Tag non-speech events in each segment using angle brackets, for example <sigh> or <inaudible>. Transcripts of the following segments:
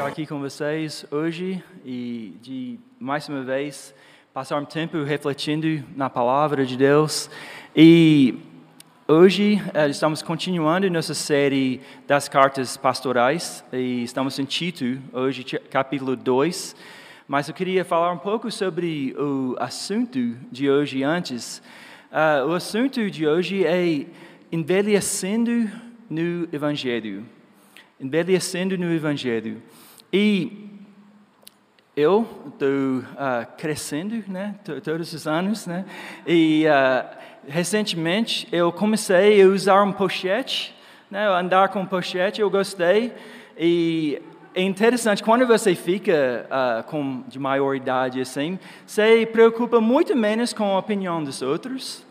estar aqui com vocês hoje e de mais uma vez passar um tempo refletindo na palavra de Deus. E hoje eh, estamos continuando nossa série das cartas pastorais e estamos em Tito, hoje capítulo 2. Mas eu queria falar um pouco sobre o assunto de hoje antes. Uh, o assunto de hoje é envelhecendo no Evangelho. Envelhecendo no Evangelho. E eu estou uh, crescendo, né, todos os anos, né, e uh, recentemente eu comecei a usar um pochete, né, andar com pochete, eu gostei, e é interessante, quando você fica uh, com, de maior idade assim, você preocupa muito menos com a opinião dos outros,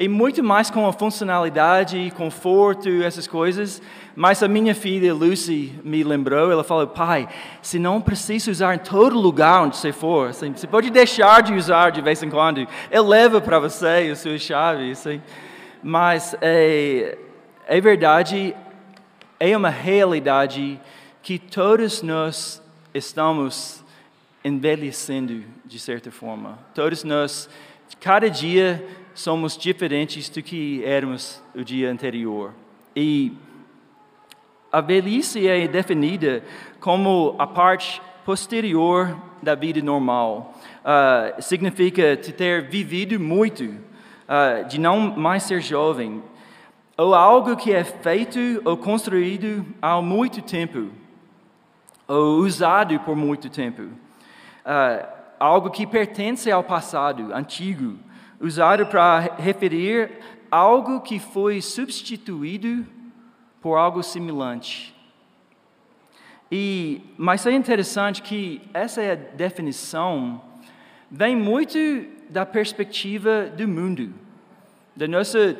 e muito mais com a funcionalidade, conforto, essas coisas. Mas a minha filha Lucy me lembrou, ela falou, pai, se não precisa usar em todo lugar onde você for, assim, você pode deixar de usar de vez em quando, ele leva para você a sua chave. Assim. Mas é, é verdade, é uma realidade que todos nós estamos envelhecendo de certa forma. Todos nós, cada dia, somos diferentes do que éramos o dia anterior. E a velhice é definida como a parte posterior da vida normal. Uh, significa ter vivido muito, uh, de não mais ser jovem, ou algo que é feito ou construído há muito tempo, ou usado por muito tempo. Uh, algo que pertence ao passado, antigo, usado para referir algo que foi substituído por algo semelhante. E, mas é interessante que essa é definição vem muito da perspectiva do mundo, da nossa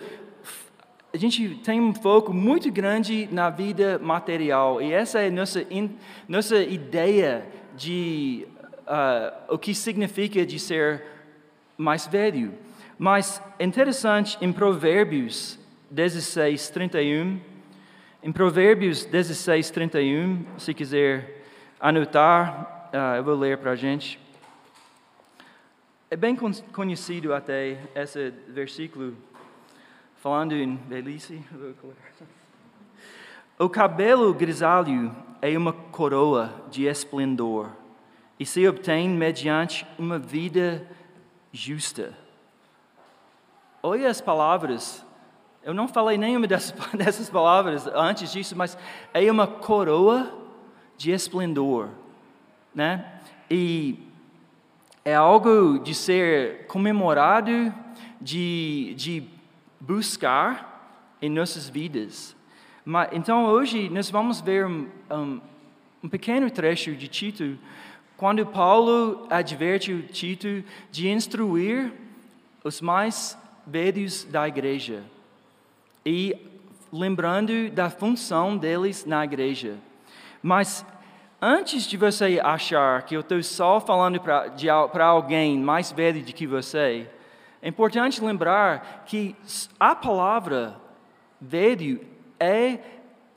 a gente tem um foco muito grande na vida material e essa é nossa nossa ideia de uh, o que significa de ser mais velho. Mas interessante, em Provérbios 16, 31, em Provérbios 16, 31, se quiser anotar, uh, eu vou ler para a gente. É bem conhecido até esse versículo, falando em velhice. <laughs> O cabelo grisalho é uma coroa de esplendor e se obtém mediante uma vida justa. Olha as palavras. Eu não falei nenhuma dessas, <laughs> dessas palavras antes disso, mas é uma coroa de esplendor, né? E é algo de ser comemorado, de, de buscar em nossas vidas. Mas, então, hoje, nós vamos ver um, um, um pequeno trecho de Tito, quando Paulo adverte Tito de instruir os mais velhos da igreja e lembrando da função deles na igreja. Mas antes de você achar que eu estou só falando para alguém mais velho do que você, é importante lembrar que a palavra velho é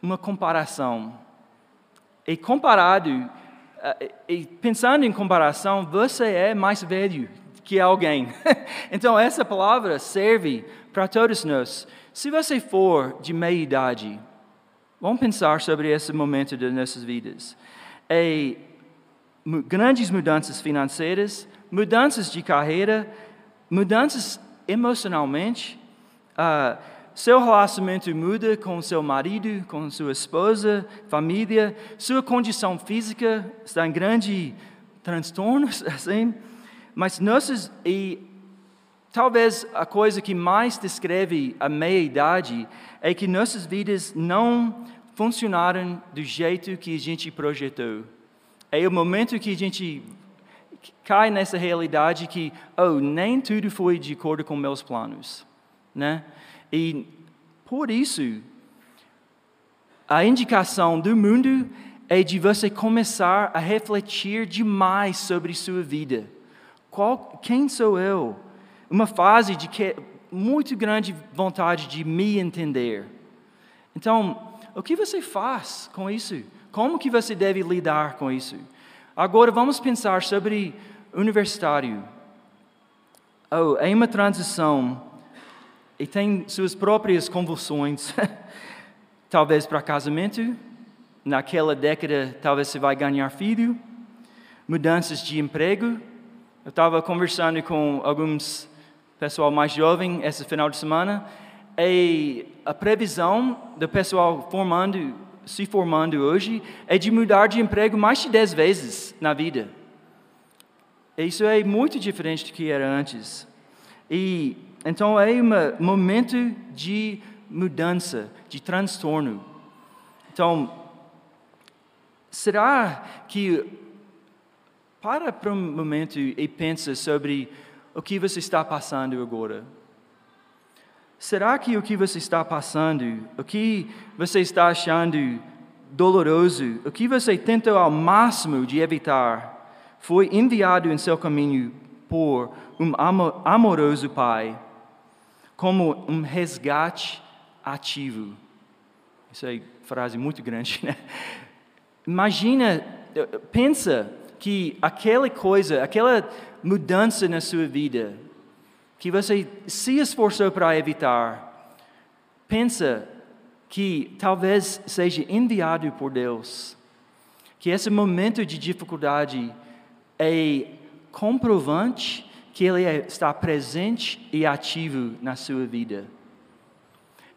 uma comparação. E comparado, eh, e pensando em comparação, você é mais velho que alguém. <laughs> então, essa palavra serve para todos nós. Se você for de meia idade, vamos pensar sobre esse momento de nossas vidas. É, grandes mudanças financeiras, mudanças de carreira, mudanças emocionalmente. Uh, seu relacionamento muda com seu marido, com sua esposa, família, sua condição física está em grande transtornos, <laughs> assim. Mas nossas e talvez a coisa que mais descreve a meia-idade é que nossas vidas não funcionaram do jeito que a gente projetou. É o momento que a gente cai nessa realidade que, oh, nem tudo foi de acordo com meus planos, né? E por isso, a indicação do mundo é de você começar a refletir demais sobre sua vida. Qual, quem sou eu? Uma fase de que, muito grande vontade de me entender. Então, o que você faz com isso? Como que você deve lidar com isso? Agora vamos pensar sobre universitário. Oh, é uma transição e tem suas próprias convulsões. <laughs> talvez para casamento, naquela década talvez você vai ganhar filho, mudanças de emprego. Eu estava conversando com alguns pessoal mais jovem esse final de semana e a previsão do pessoal formando, se formando hoje é de mudar de emprego mais de 10 vezes na vida. Isso é muito diferente do que era antes. E então é um momento de mudança, de transtorno. Então, será que para por um momento e pensa sobre o que você está passando agora? Será que o que você está passando, o que você está achando doloroso, o que você tentou ao máximo de evitar, foi enviado em seu caminho por um amoroso Pai, como um resgate ativo. Isso é frase muito grande, <laughs> né? Imagina, pensa que aquela coisa, aquela mudança na sua vida, que você se esforçou para evitar, pensa que talvez seja enviado por Deus, que esse momento de dificuldade é comprovante que Ele está presente e ativo na sua vida.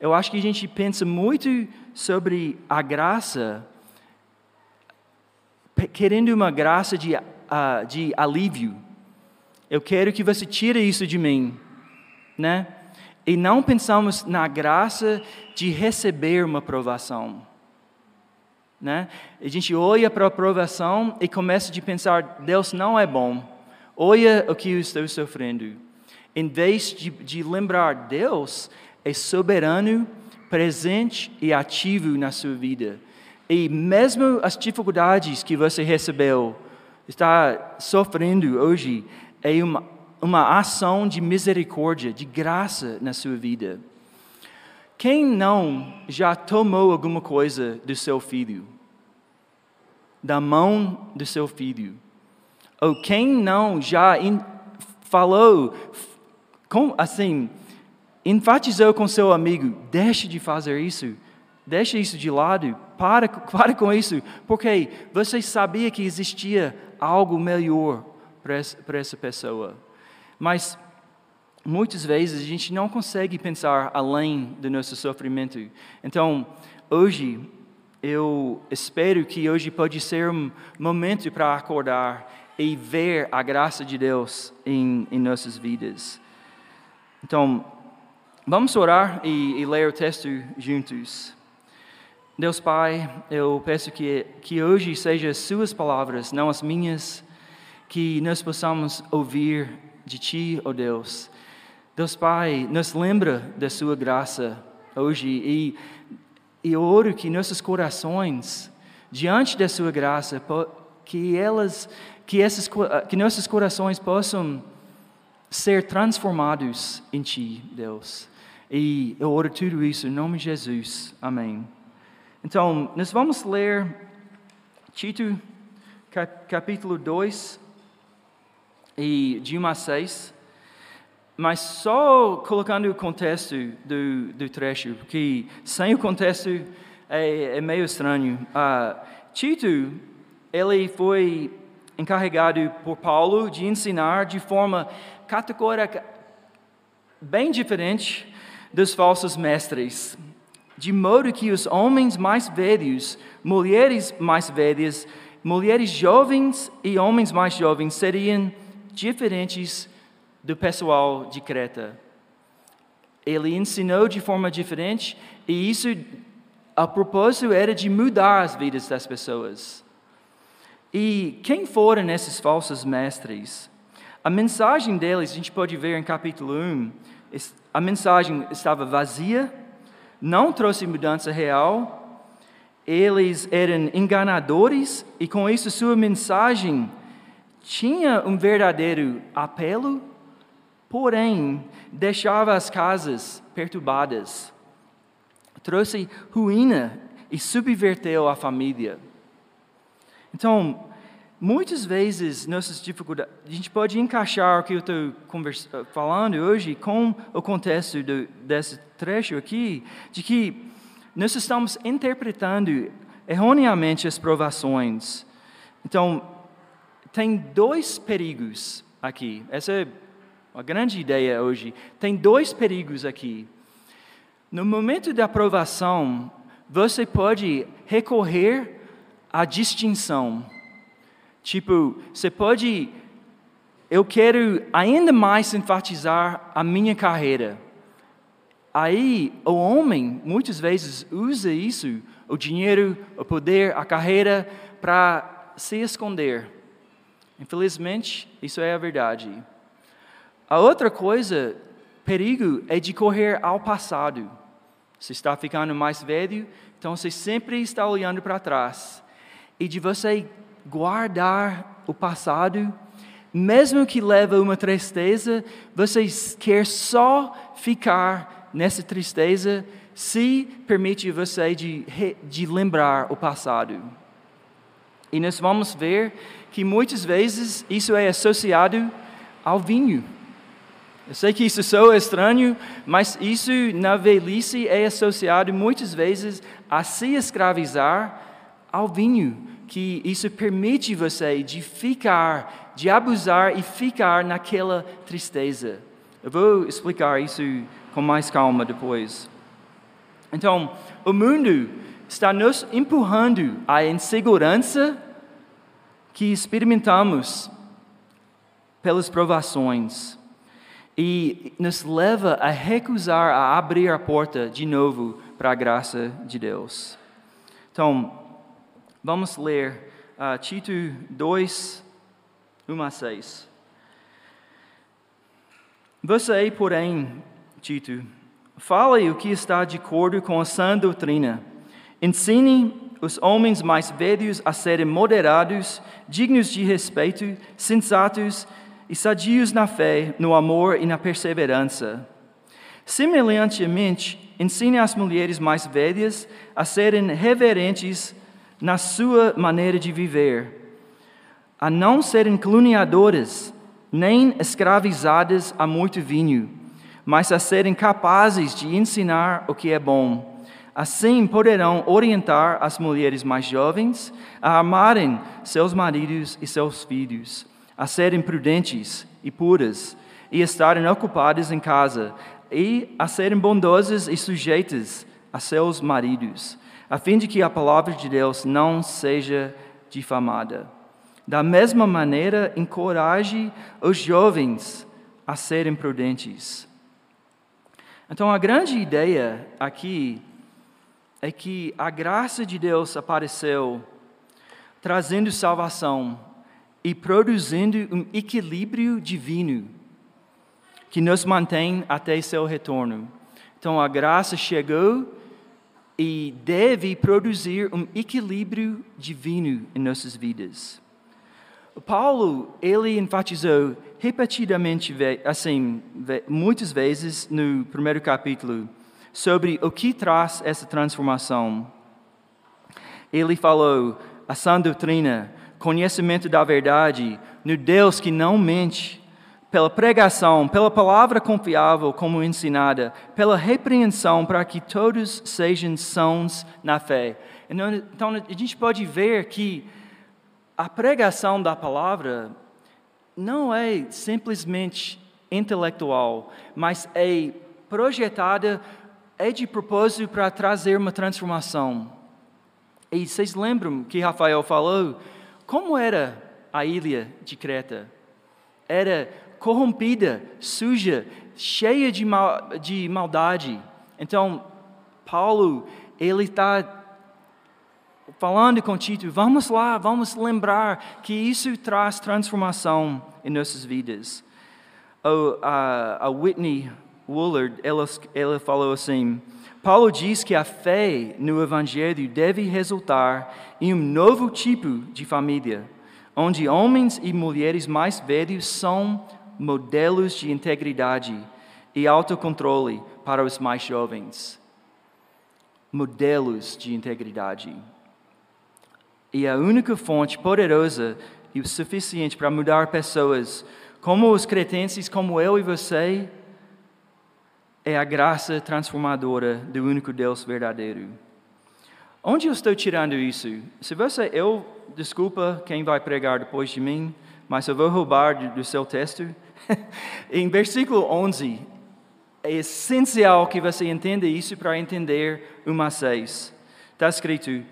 Eu acho que a gente pensa muito sobre a graça, querendo uma graça de, uh, de alívio. Eu quero que você tire isso de mim, né? E não pensamos na graça de receber uma aprovação. Né? A gente olha para a aprovação e começa a pensar: Deus não é bom. Olha o que eu estou sofrendo. Em vez de, de lembrar, Deus é soberano, presente e ativo na sua vida. E mesmo as dificuldades que você recebeu, está sofrendo hoje, é uma, uma ação de misericórdia, de graça na sua vida. Quem não já tomou alguma coisa do seu filho? Da mão do seu filho? Ou quem não já in, falou, com, assim, enfatizou com seu amigo: deixe de fazer isso, deixe isso de lado, para, <laughs> para com isso, porque você sabia que existia algo melhor para essa pessoa. Mas muitas vezes a gente não consegue pensar além do nosso sofrimento. Então, hoje, eu espero que hoje pode ser um momento para acordar e ver a graça de Deus em, em nossas vidas. Então, vamos orar e, e ler o texto juntos. Deus Pai, eu peço que, que hoje sejam as Suas palavras, não as minhas, que nós possamos ouvir de Ti, ó oh Deus. Deus Pai, nos lembra da Sua graça hoje e, e eu oro que nossos corações, diante da Sua graça, que elas, que, esses, que nossos corações possam ser transformados em Ti, Deus. E eu oro tudo isso em nome de Jesus. Amém. Então, nós vamos ler Tito, capítulo 2, e de 1 a 6, mas só colocando o contexto do, do trecho, porque sem o contexto é, é meio estranho. Uh, Tito, ele foi encarregado por Paulo de ensinar de forma categórica bem diferente dos falsos mestres, de modo que os homens mais velhos, mulheres mais velhas, mulheres jovens e homens mais jovens seriam diferentes do pessoal de Creta. Ele ensinou de forma diferente e isso, a propósito, era de mudar as vidas das pessoas. E quem foram esses falsos mestres? A mensagem deles, a gente pode ver em capítulo 1, a mensagem estava vazia, não trouxe mudança real, eles eram enganadores e com isso sua mensagem tinha um verdadeiro apelo, porém deixava as casas perturbadas. Trouxe ruína e subverteu a família. Então, muitas vezes nossas dificuldades, a gente pode encaixar o que eu estou falando hoje com o contexto do, desse trecho aqui, de que nós estamos interpretando erroneamente as provações. Então, tem dois perigos aqui. Essa é uma grande ideia hoje. Tem dois perigos aqui. No momento da aprovação, você pode recorrer à distinção. Tipo, você pode. Eu quero ainda mais enfatizar a minha carreira. Aí, o homem, muitas vezes, usa isso, o dinheiro, o poder, a carreira, para se esconder. Infelizmente, isso é a verdade. A outra coisa, perigo, é de correr ao passado. Você está ficando mais velho, então você sempre está olhando para trás. E de você guardar o passado, mesmo que leve uma tristeza, você quer só ficar nessa tristeza se permite você de, de lembrar o passado. E nós vamos ver que muitas vezes isso é associado ao vinho. Eu sei que isso soa estranho, mas isso na velhice é associado muitas vezes a se escravizar ao vinho, que isso permite você de ficar, de abusar e ficar naquela tristeza. Eu vou explicar isso com mais calma depois. Então, o mundo está nos empurrando à insegurança que experimentamos pelas provações e nos leva a recusar a abrir a porta de novo para a graça de Deus. Então, vamos ler uh, Tito 2, 1 a 6. Você, porém, Tito, fale o que está de acordo com a sã doutrina. Ensine os homens mais velhos a serem moderados, dignos de respeito, sensatos e sadios na fé, no amor e na perseverança. Semelhantemente, ensine as mulheres mais velhas a serem reverentes na sua maneira de viver, a não serem caluniadoras, nem escravizadas a muito vinho, mas a serem capazes de ensinar o que é bom. Assim poderão orientar as mulheres mais jovens a amarem seus maridos e seus filhos, a serem prudentes e puras, e estarem ocupadas em casa, e a serem bondosas e sujeitas a seus maridos, a fim de que a palavra de Deus não seja difamada. Da mesma maneira, encoraje os jovens a serem prudentes. Então, a grande ideia aqui é que a graça de Deus apareceu trazendo salvação e produzindo um equilíbrio divino que nos mantém até seu retorno. Então a graça chegou e deve produzir um equilíbrio divino em nossas vidas. Paulo, ele enfatizou repetidamente, assim, muitas vezes no primeiro capítulo, sobre o que traz essa transformação. Ele falou a sã doutrina, conhecimento da verdade, no Deus que não mente, pela pregação, pela palavra confiável como ensinada, pela repreensão para que todos sejam sãos na fé. Então, então a gente pode ver que a pregação da palavra não é simplesmente intelectual, mas é projetada é de propósito para trazer uma transformação. E vocês lembram que Rafael falou como era a ilha de Creta? Era corrompida, suja, cheia de, mal, de maldade. Então, Paulo, ele está falando com Tito, vamos lá, vamos lembrar que isso traz transformação em nossas vidas. a, a Whitney Woolard, ela, ela falou assim: Paulo diz que a fé no Evangelho deve resultar em um novo tipo de família, onde homens e mulheres mais velhos são modelos de integridade e autocontrole para os mais jovens. modelos de integridade. E a única fonte poderosa e o suficiente para mudar pessoas, como os cretentes, como eu e você, é a graça transformadora do único Deus verdadeiro. Onde eu estou tirando isso? Se você, eu, desculpa quem vai pregar depois de mim, mas eu vou roubar do, do seu texto. <laughs> em versículo 11, é essencial que você entenda isso para entender uma 6. Está escrito: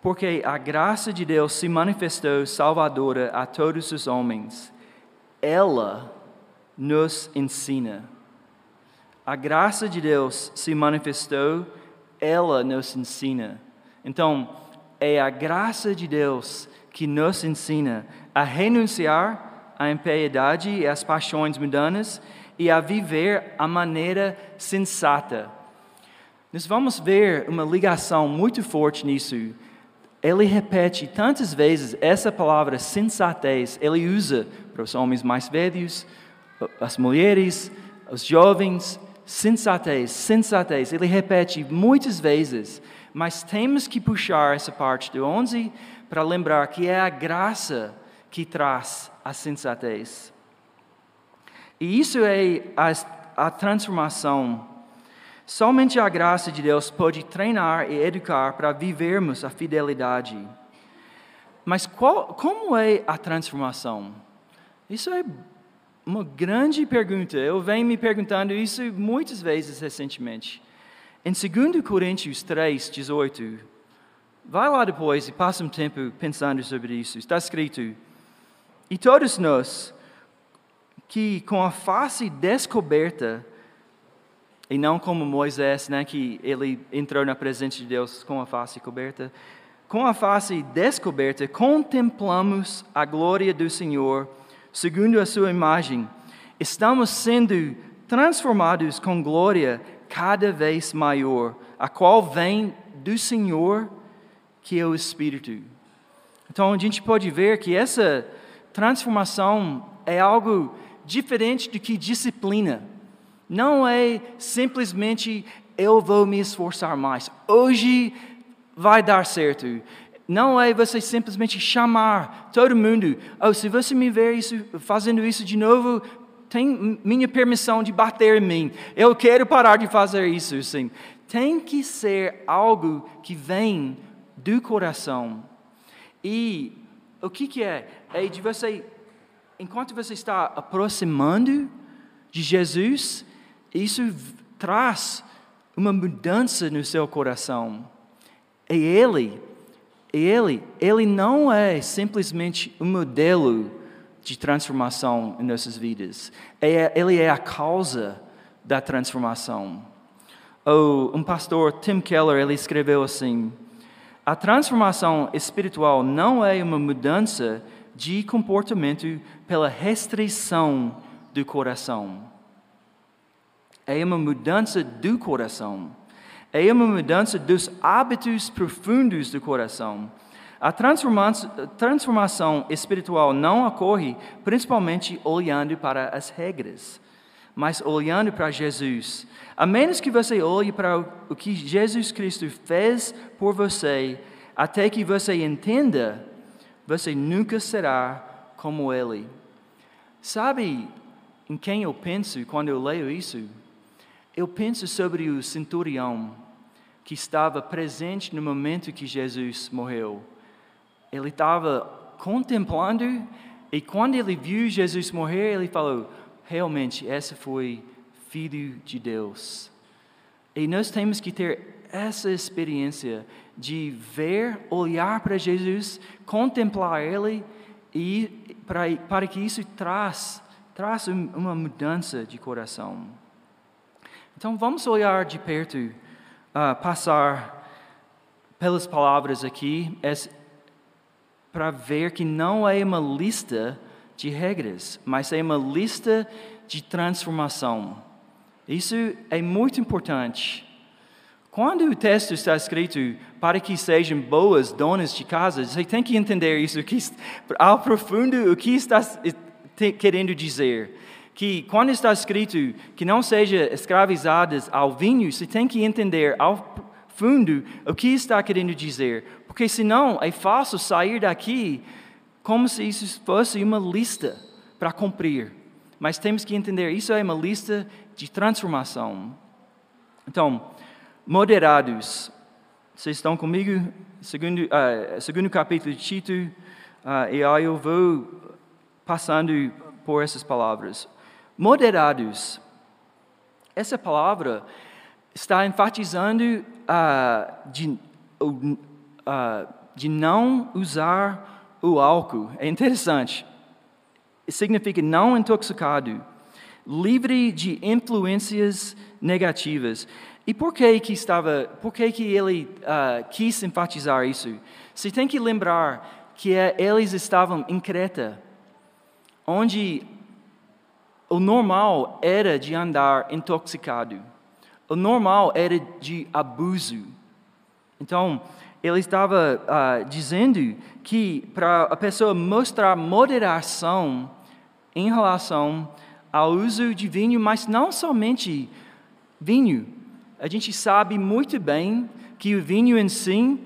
Porque a graça de Deus se manifestou salvadora a todos os homens. Ela nos ensina. A graça de Deus se manifestou, ela nos ensina. Então, é a graça de Deus que nos ensina a renunciar à impiedade e às paixões mundanas e a viver a maneira sensata. Nós vamos ver uma ligação muito forte nisso. Ele repete tantas vezes essa palavra sensatez, ele usa para os homens mais velhos, as mulheres, os jovens, sensatez, sensatez. Ele repete muitas vezes, mas temos que puxar essa parte do 11 para lembrar que é a graça que traz a sensatez. E isso é a, a transformação. Somente a graça de Deus pode treinar e educar para vivermos a fidelidade. Mas qual, como é a transformação? Isso é uma grande pergunta. Eu venho me perguntando isso muitas vezes recentemente. Em 2 Coríntios 3, 18, vai lá depois e passa um tempo pensando sobre isso. Está escrito: E todos nós, que com a face descoberta, e não como Moisés, né, que ele entrou na presença de Deus com a face coberta, com a face descoberta, contemplamos a glória do Senhor segundo a sua imagem, estamos sendo transformados com glória cada vez maior, a qual vem do Senhor, que é o Espírito. Então a gente pode ver que essa transformação é algo diferente do que disciplina. Não é simplesmente eu vou me esforçar mais. Hoje vai dar certo. Não é você simplesmente chamar todo mundo. Oh, se você me ver isso, fazendo isso de novo, tem minha permissão de bater em mim. Eu quero parar de fazer isso. Sim. Tem que ser algo que vem do coração. E o que, que é? É de você, enquanto você está aproximando de Jesus, isso traz uma mudança no seu coração. É Ele ele, ele não é simplesmente um modelo de transformação em nossas vidas. É, ele é a causa da transformação. Um pastor, Tim Keller, ele escreveu assim: a transformação espiritual não é uma mudança de comportamento pela restrição do coração. É uma mudança do coração é uma mudança dos hábitos profundos do coração. A transformação espiritual não ocorre principalmente olhando para as regras, mas olhando para Jesus. A menos que você olhe para o que Jesus Cristo fez por você, até que você entenda, você nunca será como Ele. Sabe em quem eu penso quando eu leio isso? eu penso sobre o centurião que estava presente no momento que Jesus morreu. Ele estava contemplando e quando ele viu Jesus morrer, ele falou: realmente, esse foi filho de Deus. E nós temos que ter essa experiência de ver, olhar para Jesus, contemplar Ele e para, para que isso traz, traz uma mudança de coração. Então vamos olhar de perto, uh, passar pelas palavras aqui, para ver que não é uma lista de regras, mas é uma lista de transformação. Isso é muito importante. Quando o texto está escrito para que sejam boas donas de casa, você tem que entender isso, que, ao profundo, o que está querendo dizer que quando está escrito que não seja escravizadas ao vinho, você tem que entender ao fundo o que está querendo dizer, porque senão é fácil sair daqui como se isso fosse uma lista para cumprir. Mas temos que entender, isso é uma lista de transformação. Então, moderados. Vocês estão comigo? Segundo, uh, segundo capítulo de Tito, uh, e aí eu vou passando por essas palavras. Moderados. Essa palavra está enfatizando uh, de, uh, de não usar o álcool. É interessante. Significa não intoxicado, livre de influências negativas. E por que que estava, por que que ele uh, quis enfatizar isso? Você tem que lembrar que é, eles estavam em Creta, onde o normal era de andar intoxicado. O normal era de abuso. Então, ele estava uh, dizendo que para a pessoa mostrar moderação em relação ao uso de vinho, mas não somente vinho. A gente sabe muito bem que o vinho em si,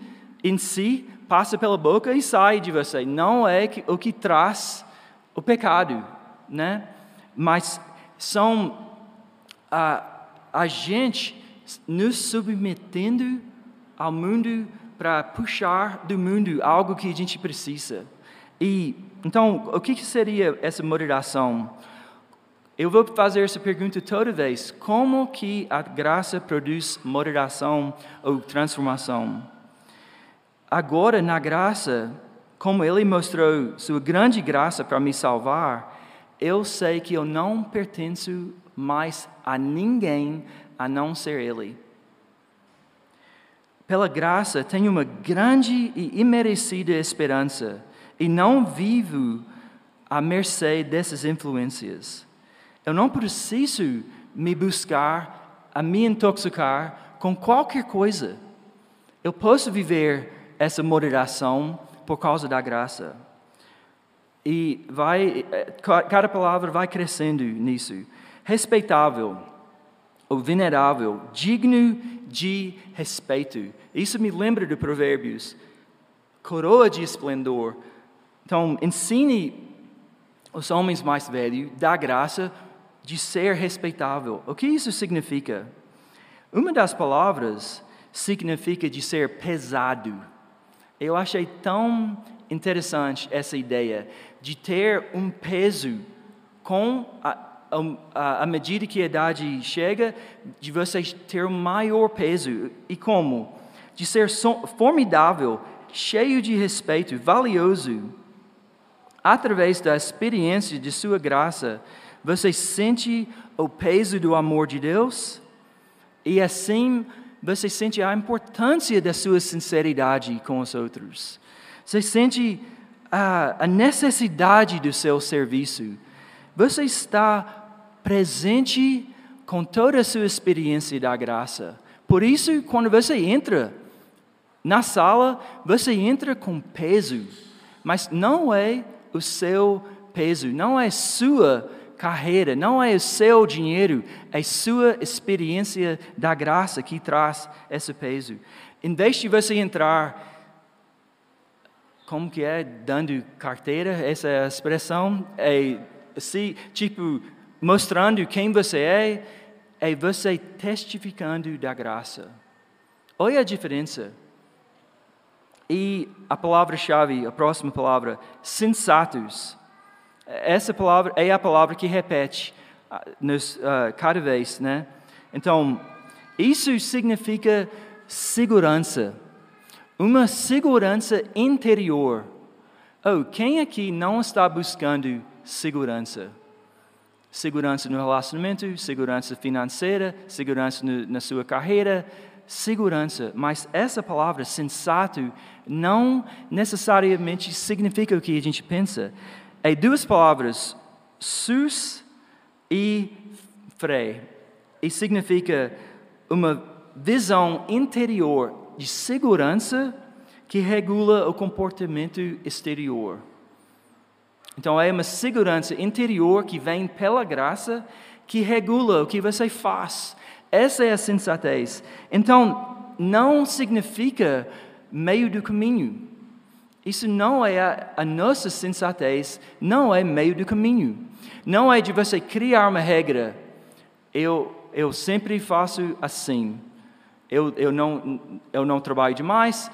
em si passa pela boca e sai de você. Não é o que traz o pecado, né? Mas são a, a gente nos submetendo ao mundo para puxar do mundo algo que a gente precisa. E então, o que seria essa moderação? Eu vou fazer essa pergunta toda vez: como que a graça produz moderação ou transformação? Agora, na graça, como Ele mostrou sua grande graça para me salvar, eu sei que eu não pertenço mais a ninguém a não ser Ele. Pela graça, tenho uma grande e imerecida esperança e não vivo à mercê dessas influências. Eu não preciso me buscar, a me intoxicar com qualquer coisa. Eu posso viver essa moderação por causa da graça. E vai, cada palavra vai crescendo nisso. Respeitável, ou venerável, digno de respeito. Isso me lembra de Provérbios. Coroa de esplendor. Então, ensine os homens mais velhos da graça de ser respeitável. O que isso significa? Uma das palavras significa de ser pesado. Eu achei tão interessante essa ideia de ter um peso com a, a medida que a idade chega, de você ter um maior peso. E como? De ser formidável, cheio de respeito, valioso. Através da experiência de Sua graça, você sente o peso do amor de Deus e assim você sente a importância da sua sinceridade com os outros. Você sente a, a necessidade do seu serviço. Você está presente com toda a sua experiência da graça. Por isso, quando você entra na sala, você entra com peso, mas não é o seu peso, não é sua carreira, não é o seu dinheiro, é sua experiência da graça que traz esse peso. Em vez de você entrar, como que é, dando carteira, essa é a expressão, é assim, tipo, mostrando quem você é, é você testificando da graça. Olha a diferença. E a palavra-chave, a próxima palavra, sensatos. Essa palavra é a palavra que repete ah, nos, uh, cada vez, né? Então, isso significa segurança, uma segurança interior. Oh, quem aqui não está buscando segurança? Segurança no relacionamento, segurança financeira, segurança no, na sua carreira, segurança. Mas essa palavra sensato não necessariamente significa o que a gente pensa é duas palavras, sus e fre, e significa uma visão interior de segurança que regula o comportamento exterior. Então é uma segurança interior que vem pela graça que regula o que você faz. Essa é a sensatez. Então, não significa meio do caminho. Isso não é a, a, nossa sensatez, não é meio do caminho. Não é de você criar uma regra. Eu, eu sempre faço assim. Eu, eu, não, eu não trabalho demais,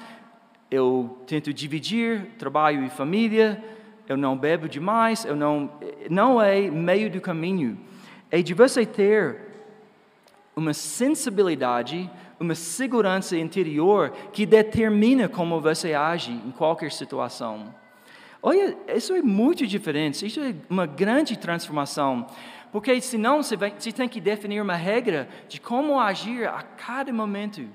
eu tento dividir trabalho e família, eu não bebo demais, eu não. Não é meio do caminho. É de você ter uma sensibilidade uma segurança interior que determina como você age em qualquer situação. Olha, isso é muito diferente, isso é uma grande transformação, porque senão você, vai, você tem que definir uma regra de como agir a cada momento.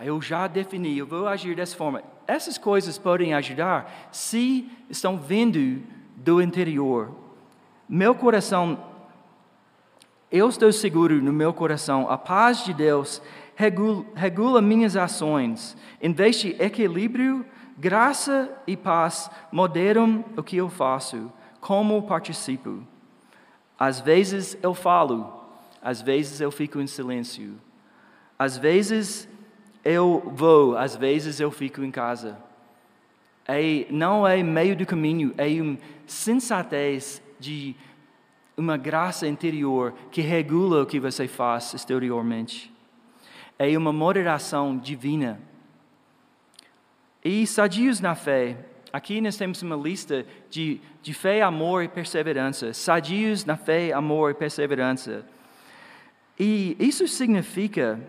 Eu já defini, eu vou agir dessa forma. Essas coisas podem ajudar se estão vindo do interior. Meu coração, eu estou seguro no meu coração, a paz de Deus regula, regula minhas ações. Em vez de equilíbrio, graça e paz moderam o que eu faço, como participo. Às vezes eu falo, às vezes eu fico em silêncio. Às vezes eu vou, às vezes eu fico em casa. É, não é meio do caminho, é uma sensatez de uma graça interior que regula o que você faz exteriormente é uma moderação divina. E sadios na fé. Aqui nós temos uma lista de, de fé, amor e perseverança. Sadios na fé, amor e perseverança. E isso significa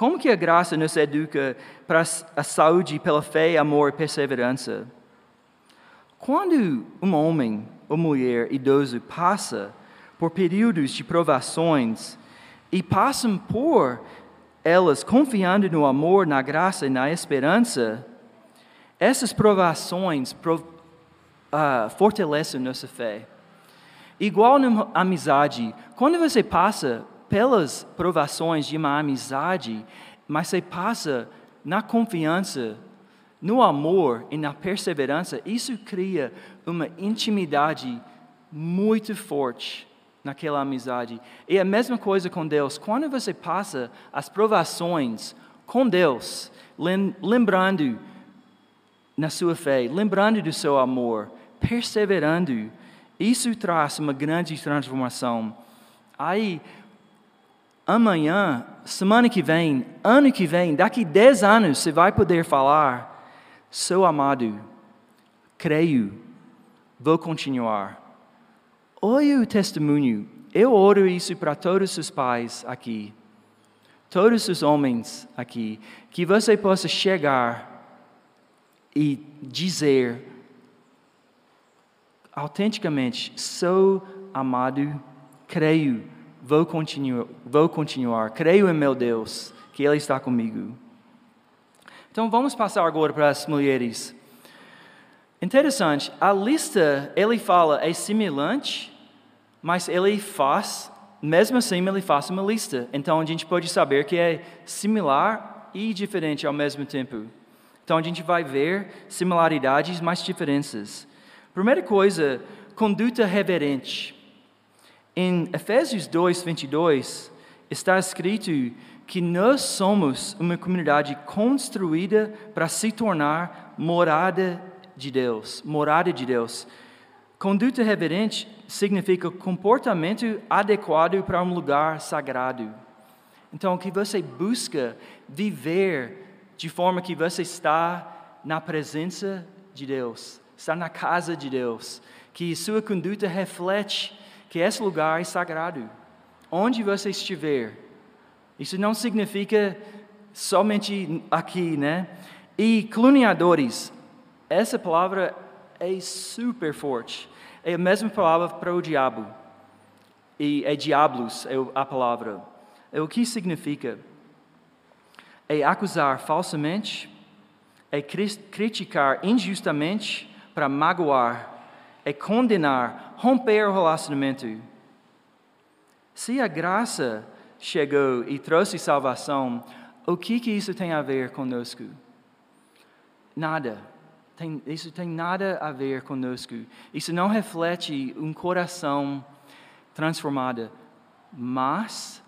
como que a graça nos educa para a saúde pela fé, amor e perseverança? Quando um homem ou mulher idoso passa por períodos de provações e passam por elas confiando no amor, na graça e na esperança, essas provações uh, fortalecem nossa fé. Igual na amizade, quando você passa pelas provações de uma amizade, mas você passa na confiança, no amor e na perseverança, isso cria uma intimidade muito forte naquela amizade. E a mesma coisa com Deus. Quando você passa as provações com Deus, lembrando na sua fé, lembrando do seu amor, perseverando, isso traz uma grande transformação. Aí, amanhã, semana que vem, ano que vem, daqui dez anos, você vai poder falar: Sou amado, creio, vou continuar. Olha o testemunho. Eu oro isso para todos os pais aqui, todos os homens aqui, que você possa chegar e dizer autenticamente: sou amado, creio, vou continuar, vou continuar, creio em meu Deus, que Ele está comigo. Então vamos passar agora para as mulheres. Interessante, a lista, ele fala, é semelhante, mas ele faz, mesmo assim, ele faz uma lista. Então a gente pode saber que é similar e diferente ao mesmo tempo. Então a gente vai ver similaridades, mas diferenças. Primeira coisa, conduta reverente. Em Efésios 2, 22, está escrito que nós somos uma comunidade construída para se tornar morada de Deus, morada de Deus. Conduta reverente significa comportamento adequado para um lugar sagrado. Então, que você busca viver de forma que você está na presença de Deus, está na casa de Deus, que sua conduta reflete que esse lugar é sagrado. Onde você estiver, isso não significa somente aqui, né? E caluniadores, essa palavra é super forte. É a mesma palavra para o diabo. E é diablos é a palavra. É o que significa? É acusar falsamente, é criticar injustamente para magoar, é condenar, romper o relacionamento. Se a graça chegou e trouxe salvação, o que, que isso tem a ver conosco? Nada tem, isso tem nada a ver conosco. Isso não reflete um coração transformado. Mas,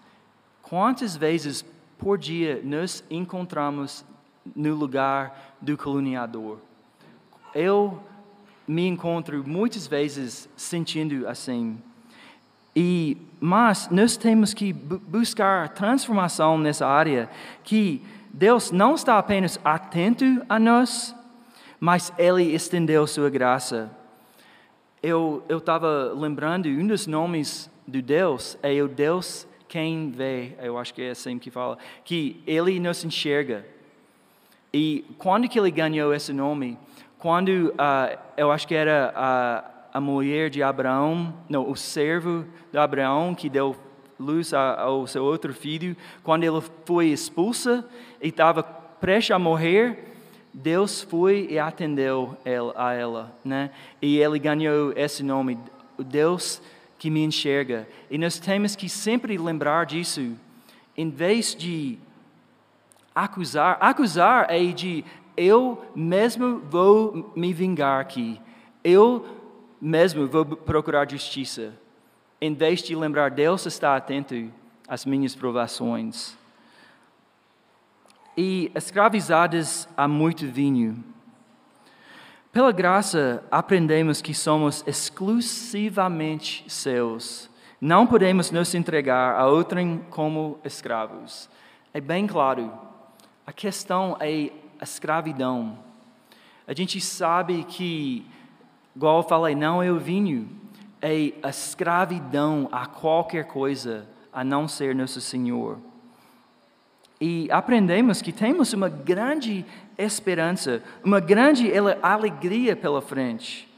quantas vezes por dia nos encontramos no lugar do caluniador. Eu me encontro muitas vezes sentindo assim. E mas nós temos que buscar transformação nessa área que Deus não está apenas atento a nós, mas Ele estendeu sua graça. Eu estava lembrando, um dos nomes de Deus é o Deus quem vê, eu acho que é assim que fala, que Ele nos enxerga. E quando que Ele ganhou esse nome? Quando, uh, eu acho que era a, a mulher de Abraão, não, o servo de Abraão que deu luz ao seu outro filho, quando ele foi expulsa e estava prestes a morrer, Deus foi e atendeu a ela, né? E ele ganhou esse nome, Deus que me enxerga. E nós temos que sempre lembrar disso, em vez de acusar. Acusar é de eu mesmo vou me vingar aqui. Eu mesmo vou procurar justiça. Em vez de lembrar, Deus está atento às minhas provações e escravizadas a muito vinho. Pela graça, aprendemos que somos exclusivamente seus. Não podemos nos entregar a outrem como escravos. É bem claro. A questão é a escravidão. A gente sabe que, igual eu falei, não é o vinho, é a escravidão a qualquer coisa a não ser nosso Senhor. E aprendemos que temos uma grande esperança, uma grande alegria pela frente.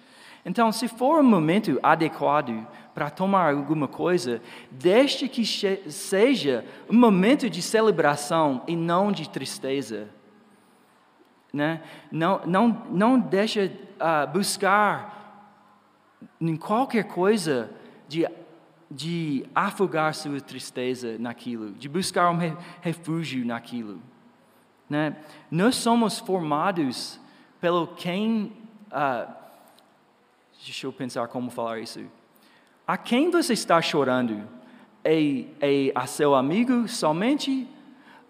Então, se for um momento adequado para tomar alguma coisa, deixe que seja um momento de celebração e não de tristeza. Né? Não, não, não deixe uh, buscar em qualquer coisa de de afogar sua tristeza naquilo, de buscar um refúgio naquilo. Né? Nós somos formados pelo quem. Uh, deixa eu pensar como falar isso. A quem você está chorando? É, é a seu amigo somente?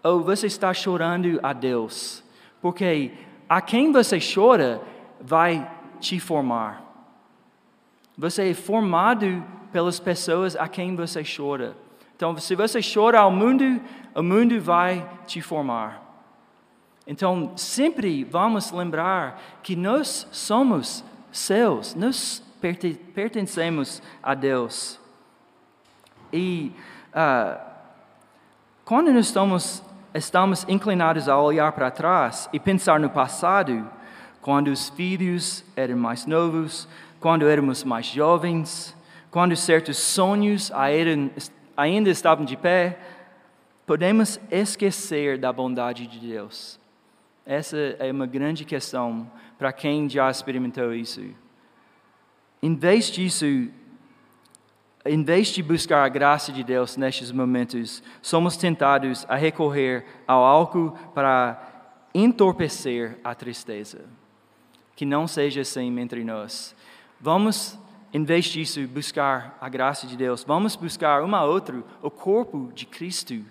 Ou você está chorando a Deus? Porque a quem você chora vai te formar. Você é formado pelas pessoas a quem você chora. Então, se você chora ao mundo, o mundo vai te formar. Então, sempre vamos lembrar que nós somos seus, nós pertencemos a Deus. E uh, quando nós estamos, estamos inclinados a olhar para trás e pensar no passado, quando os filhos eram mais novos, quando éramos mais jovens, quando certos sonhos ainda estavam de pé, podemos esquecer da bondade de Deus. Essa é uma grande questão para quem já experimentou isso. Em vez disso, em vez de buscar a graça de Deus nestes momentos, somos tentados a recorrer ao álcool para entorpecer a tristeza. Que não seja assim entre nós. Vamos em vez disso, buscar a graça de Deus, vamos buscar uma a outra, o corpo de Cristo,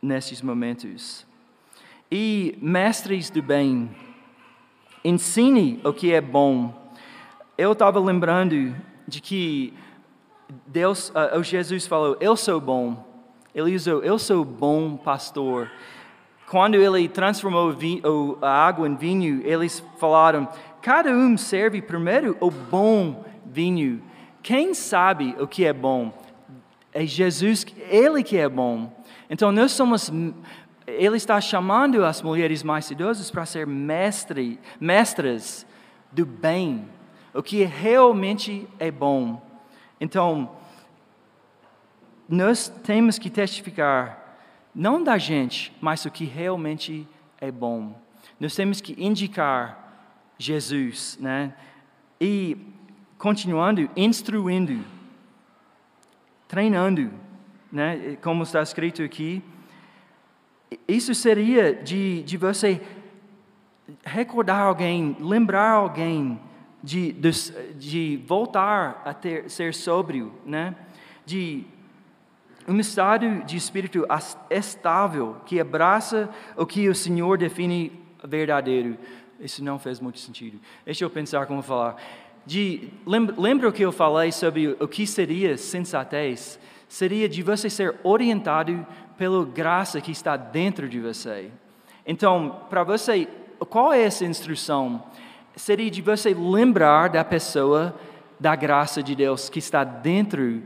nesses momentos. E, mestres do bem, ensine o que é bom. Eu estava lembrando de que Deus, uh, Jesus falou, eu sou bom. Ele usou, eu sou bom pastor. Quando ele transformou a água em vinho, eles falaram, cada um serve primeiro o bom vinho. Quem sabe o que é bom? É Jesus, Ele que é bom. Então nós somos, Ele está chamando as mulheres mais idosas para ser mestre, mestras do bem, o que realmente é bom. Então, nós temos que testificar, não da gente, mas o que realmente é bom. Nós temos que indicar Jesus, né? E continuando, instruindo, treinando, né? como está escrito aqui. Isso seria de, de você recordar alguém, lembrar alguém de, de, de voltar a ter, ser sóbrio, né? de um estado de espírito estável que abraça o que o Senhor define verdadeiro. Isso não fez muito sentido. Deixa eu pensar como falar. De, lembra que eu falei sobre o que seria sensatez? Seria de você ser orientado pela graça que está dentro de você. Então, para você, qual é essa instrução? Seria de você lembrar da pessoa da graça de Deus que está dentro,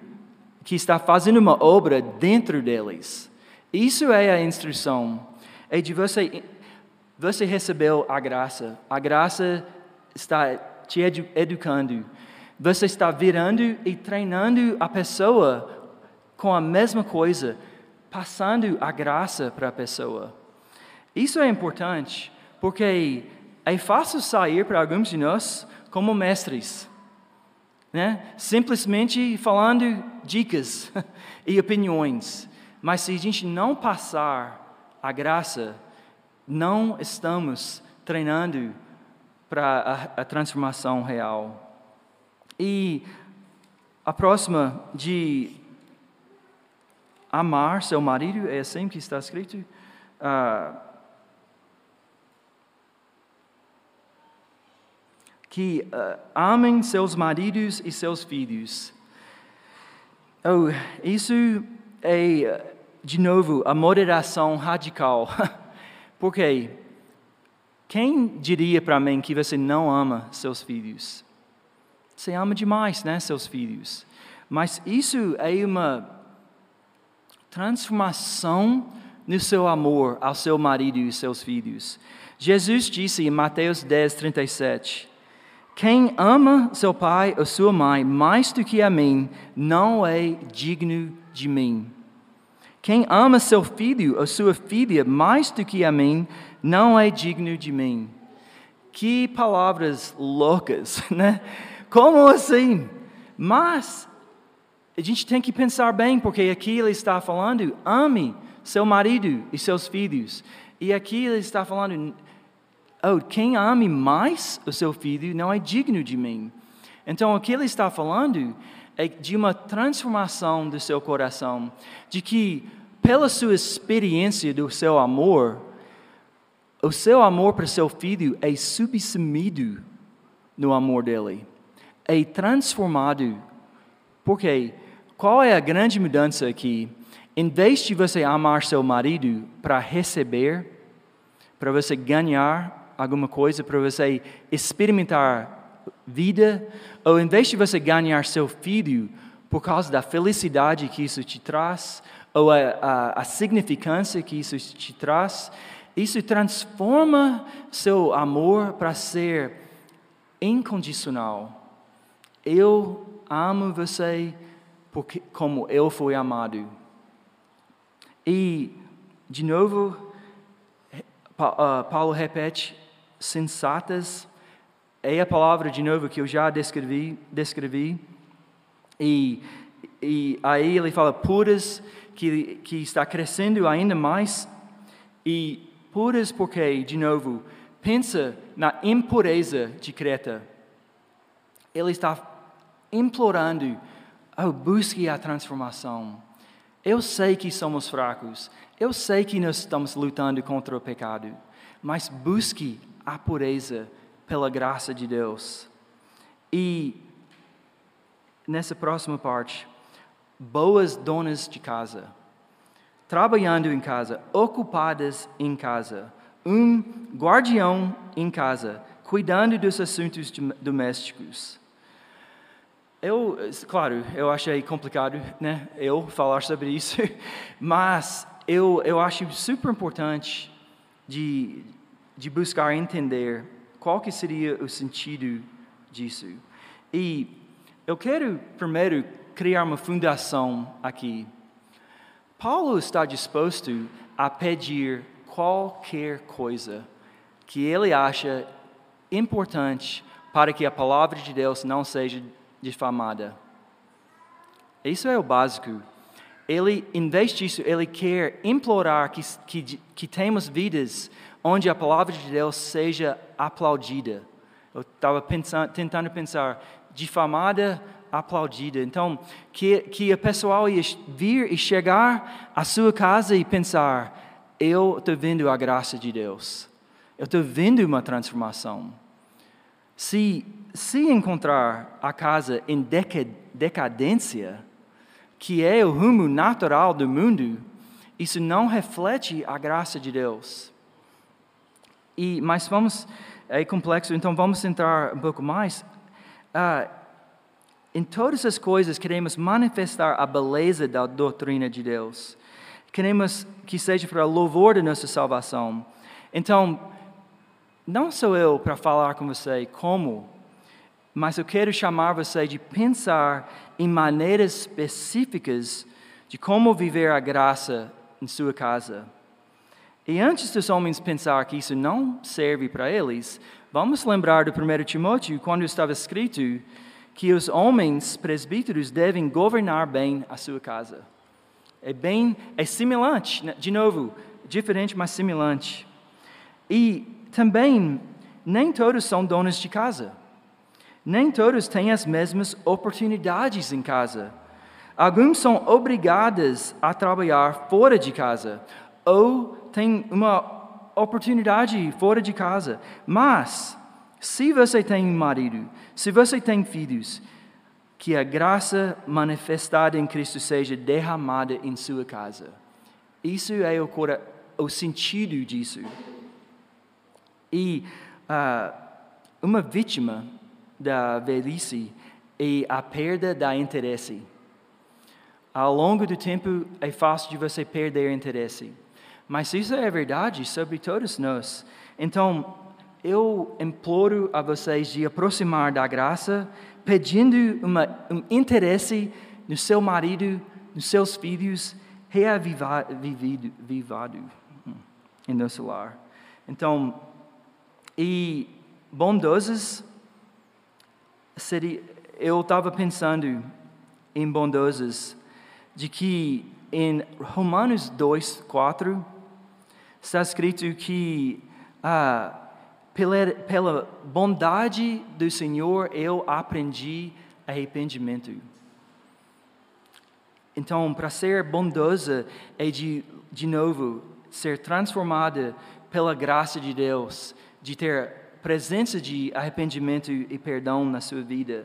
que está fazendo uma obra dentro deles. Isso é a instrução. É de você, você recebeu a graça. A graça está te edu educando. Você está virando e treinando a pessoa com a mesma coisa, passando a graça para a pessoa. Isso é importante, porque é fácil sair para alguns de nós como mestres né? simplesmente falando dicas <laughs> e opiniões. Mas se a gente não passar a graça, não estamos treinando para a, a transformação real. E a próxima de amar seu marido, é assim que está escrito? Uh, que uh, amem seus maridos e seus filhos. Oh, isso é, de novo, a moderação radical. <laughs> Porque quem diria para mim que você não ama seus filhos? Você ama demais, né, seus filhos. Mas isso é uma transformação no seu amor ao seu marido e seus filhos. Jesus disse em Mateus 10, 37, quem ama seu pai ou sua mãe mais do que a mim, não é digno de mim. Quem ama seu filho ou sua filha mais do que a mim, não é digno de mim. Que palavras loucas, <laughs> né? Como assim? Mas a gente tem que pensar bem, porque aqui ele está falando: ame seu marido e seus filhos. E aqui ele está falando: oh, quem ame mais o seu filho não é digno de mim. Então, o que ele está falando de uma transformação do seu coração, de que, pela sua experiência do seu amor, o seu amor para seu filho é subsumido no amor dele, é transformado. Porque qual é a grande mudança aqui? Em vez de você amar seu marido para receber, para você ganhar alguma coisa para você experimentar vida, ou em vez de você ganhar seu filho por causa da felicidade que isso te traz, ou a, a, a significância que isso te traz, isso transforma seu amor para ser incondicional. Eu amo você porque, como eu fui amado. E, de novo, ah, Paulo repete sensatas. É a palavra, de novo, que eu já descrevi. descrevi. E, e aí ele fala puras, que, que está crescendo ainda mais. E puras porque, de novo, pensa na impureza de Creta. Ele está implorando, oh, busque a transformação. Eu sei que somos fracos, eu sei que nós estamos lutando contra o pecado, mas busque a pureza pela graça de Deus. E nessa próxima parte, boas donas de casa, trabalhando em casa, ocupadas em casa, um guardião em casa, cuidando dos assuntos domésticos. Eu, claro, eu achei complicado, né, eu falar sobre isso, <laughs> mas eu, eu acho super importante de, de buscar entender qual que seria o sentido disso. E eu quero primeiro criar uma fundação aqui. Paulo está disposto a pedir qualquer coisa que ele acha importante para que a palavra de Deus não seja difamada. Isso é o básico. Ele, em vez disso, ele quer implorar que, que, que temos vidas onde a palavra de Deus seja aplaudida. Eu estava tentando pensar, difamada, aplaudida. Então, que, que a pessoal ia vir e chegar à sua casa e pensar: eu estou vendo a graça de Deus, eu estou vendo uma transformação. Se, se encontrar a casa em decadência, que é o rumo natural do mundo, isso não reflete a graça de Deus. E, mas vamos, é complexo, então vamos entrar um pouco mais. Ah, em todas as coisas queremos manifestar a beleza da doutrina de Deus. Queremos que seja para louvor da nossa salvação. Então, não sou eu para falar com você como, mas eu quero chamar você de pensar em maneiras específicas de como viver a graça em sua casa. E antes dos homens pensar que isso não serve para eles, vamos lembrar do 1 Timóteo, quando estava escrito que os homens presbíteros devem governar bem a sua casa. É bem, é semelhante, né? de novo, diferente, mas semelhante. E também, nem todos são donos de casa. Nem todos têm as mesmas oportunidades em casa. Alguns são obrigados a trabalhar fora de casa ou têm uma oportunidade fora de casa. Mas, se você tem um marido, se você tem filhos, que a graça manifestada em Cristo seja derramada em sua casa. Isso é o, o sentido disso. E uh, uma vítima da velhice é a perda da interesse. Ao longo do tempo é fácil de você perder interesse. Mas isso é verdade sobre todos nós. Então, eu imploro a vocês de aproximar da graça, pedindo uma, um interesse no seu marido, nos seus filhos, reavivado hum, em nosso lar. Então, e bondosos, seria, eu estava pensando em bondosos, de que em Romanos 2, 4, está escrito que ah, pela, pela bondade do Senhor eu aprendi arrependimento. Então, para ser bondosa é de, de novo, ser transformada pela graça de Deus, de ter presença de arrependimento e perdão na sua vida.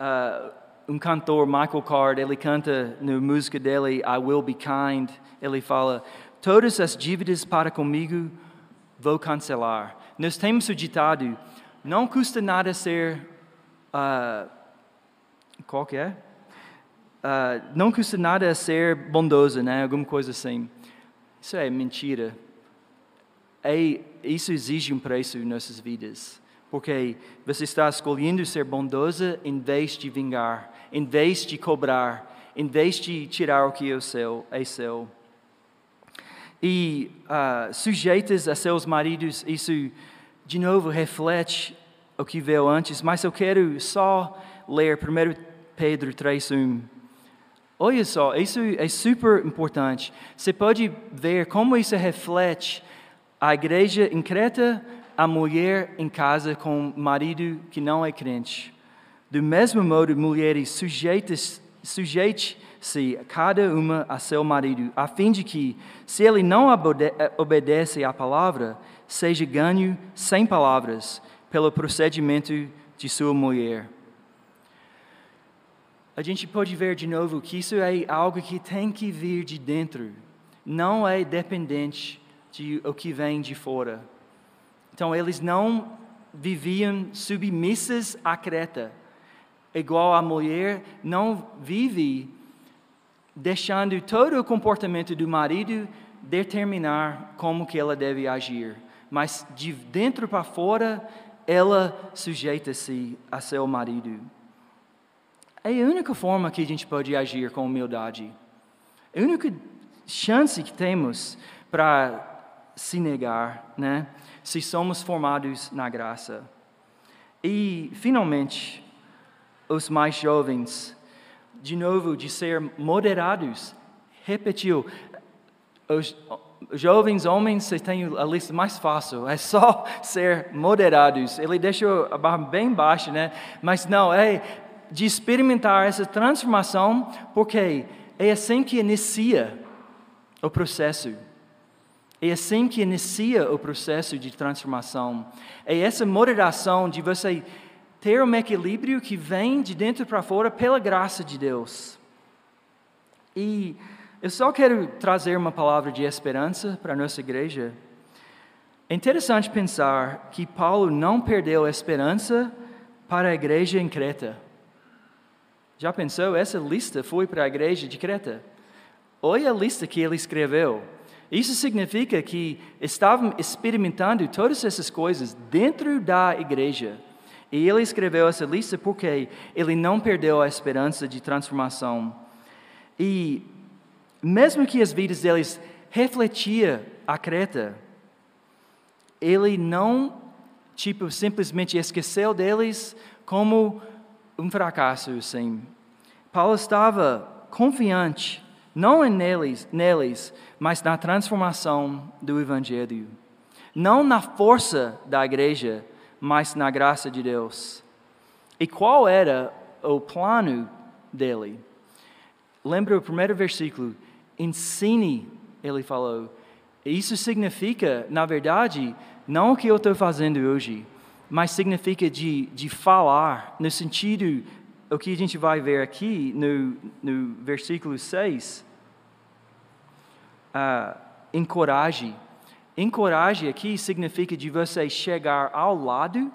Uh, um cantor, Michael Card, ele canta na música dele, I Will Be Kind, ele fala: Todas as dívidas para comigo vou cancelar. Nós temos o ditado: não custa nada ser. Uh, qual que é? Uh, não custa nada ser bondoso, né? Alguma coisa assim. Isso é mentira é, isso exige um preço em nossas vidas. Porque você está escolhendo ser bondosa em vez de vingar, em vez de cobrar, em vez de tirar o que é seu. É seu. E uh, sujeitas a seus maridos, isso de novo reflete o que veio antes, mas eu quero só ler 1 Pedro 3,1. Olha só, isso é super importante. Você pode ver como isso reflete a igreja em Creta, a mulher em casa com marido que não é crente. Do mesmo modo, mulheres sujeite-se cada uma a seu marido, a fim de que, se ele não obedece à palavra, seja ganho sem palavras pelo procedimento de sua mulher. A gente pode ver de novo que isso é algo que tem que vir de dentro, não é dependente de o que vem de fora. Então, eles não viviam submissas à Creta, igual a mulher não vive deixando todo o comportamento do marido determinar como que ela deve agir, mas de dentro para fora ela sujeita-se a seu marido. É a única forma que a gente pode agir com humildade. A única chance que temos para se negar, né? Se somos formados na graça. E, finalmente, os mais jovens, de novo, de ser moderados, repetiu. Os jovens homens, vocês têm a lista mais fácil, é só <laughs> ser moderados. Ele deixou a barra bem baixa, né? Mas não, é de experimentar essa transformação, porque é assim que inicia o processo. É assim que inicia o processo de transformação. É essa moderação de você ter um equilíbrio que vem de dentro para fora pela graça de Deus. E eu só quero trazer uma palavra de esperança para a nossa igreja. É interessante pensar que Paulo não perdeu a esperança para a igreja em Creta. Já pensou? Essa lista foi para a igreja de Creta. Olha a lista que ele escreveu. Isso significa que estavam experimentando todas essas coisas dentro da igreja. E ele escreveu essa lista porque ele não perdeu a esperança de transformação. E mesmo que as vidas deles refletia a Creta, ele não tipo simplesmente esqueceu deles como um fracasso, assim. Paulo estava confiante não neles, neles, mas na transformação do evangelho. Não na força da igreja, mas na graça de Deus. E qual era o plano dele? Lembra o primeiro versículo? Ensine, ele falou. Isso significa, na verdade, não o que eu estou fazendo hoje, mas significa de, de falar, no sentido, o que a gente vai ver aqui no, no versículo 6. Uh, ah, encoraje Encoraje aqui significa de você chegar ao lado.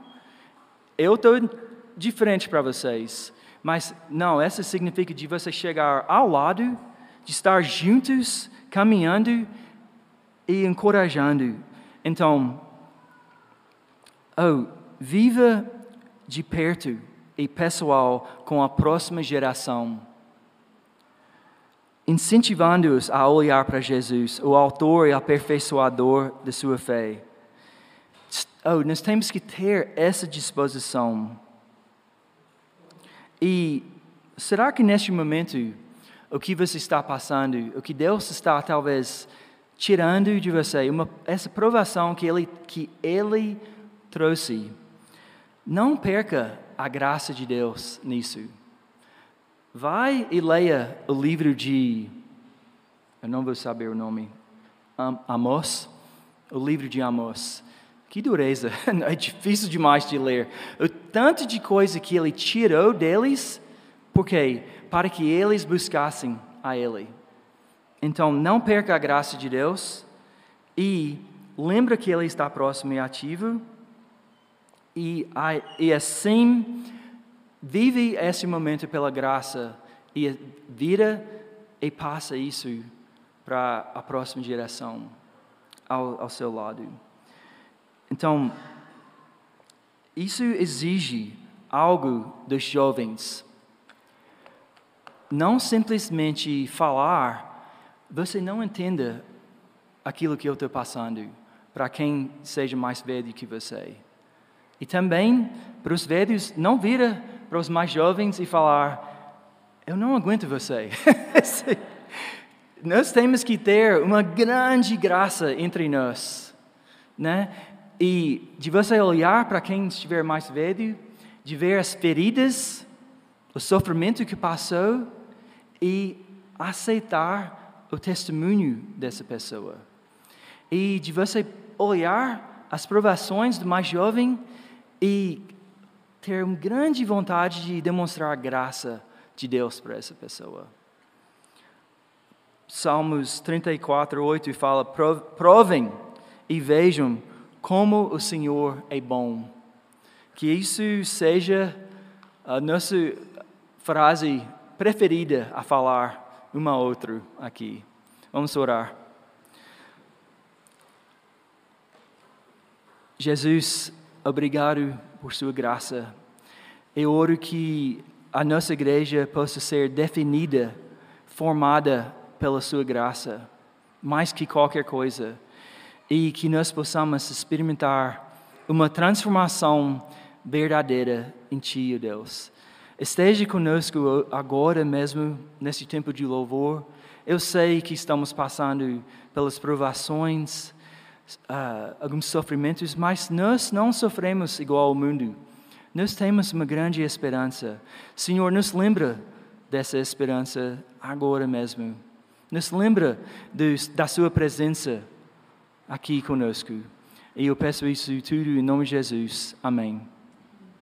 Eu estou de frente para vocês, mas não, essa significa de você chegar ao lado, de estar juntos, caminhando e encorajando. Então, oh, viva de perto e pessoal com a próxima geração incentivando-os a olhar para Jesus, o autor e aperfeiçoador da sua fé. Oh, nós temos que ter essa disposição. E será que neste momento, o que você está passando, o que Deus está talvez tirando de você, uma, essa provação que ele, que ele trouxe, não perca a graça de Deus nisso. Vai e leia o livro de. Eu não vou saber o nome. Amos. O livro de Amos. Que dureza, <laughs> é difícil demais de ler. O tanto de coisa que ele tirou deles, porque para que eles buscassem a ele. Então, não perca a graça de Deus e lembra que ele está próximo e ativo. E, e assim Vive esse momento pela graça e vira e passa isso para a próxima geração ao, ao seu lado. Então, isso exige algo dos jovens. Não simplesmente falar, você não entenda aquilo que eu estou passando para quem seja mais velho que você. E também para os velhos, não vira para os mais jovens e falar: Eu não aguento você. <laughs> nós temos que ter uma grande graça entre nós, né? E de você olhar para quem estiver mais velho, de ver as feridas, o sofrimento que passou e aceitar o testemunho dessa pessoa. E de você olhar as provações do mais jovem e ter uma grande vontade de demonstrar a graça de Deus para essa pessoa. Salmos 34, 8 fala: provem e vejam como o Senhor é bom. Que isso seja a nossa frase preferida a falar uma a outra aqui. Vamos orar. Jesus, obrigado por sua graça. Eu oro que a nossa igreja possa ser definida, formada pela sua graça, mais que qualquer coisa, e que nós possamos experimentar uma transformação verdadeira em Ti, Deus. Esteja conosco agora mesmo, nesse tempo de louvor. Eu sei que estamos passando pelas provações, uh, alguns sofrimentos, mas nós não sofremos igual ao mundo. Nós temos uma grande esperança. Senhor, nos lembra dessa esperança agora mesmo. Nos lembra de, da Sua presença aqui conosco. E eu peço isso tudo em nome de Jesus. Amém.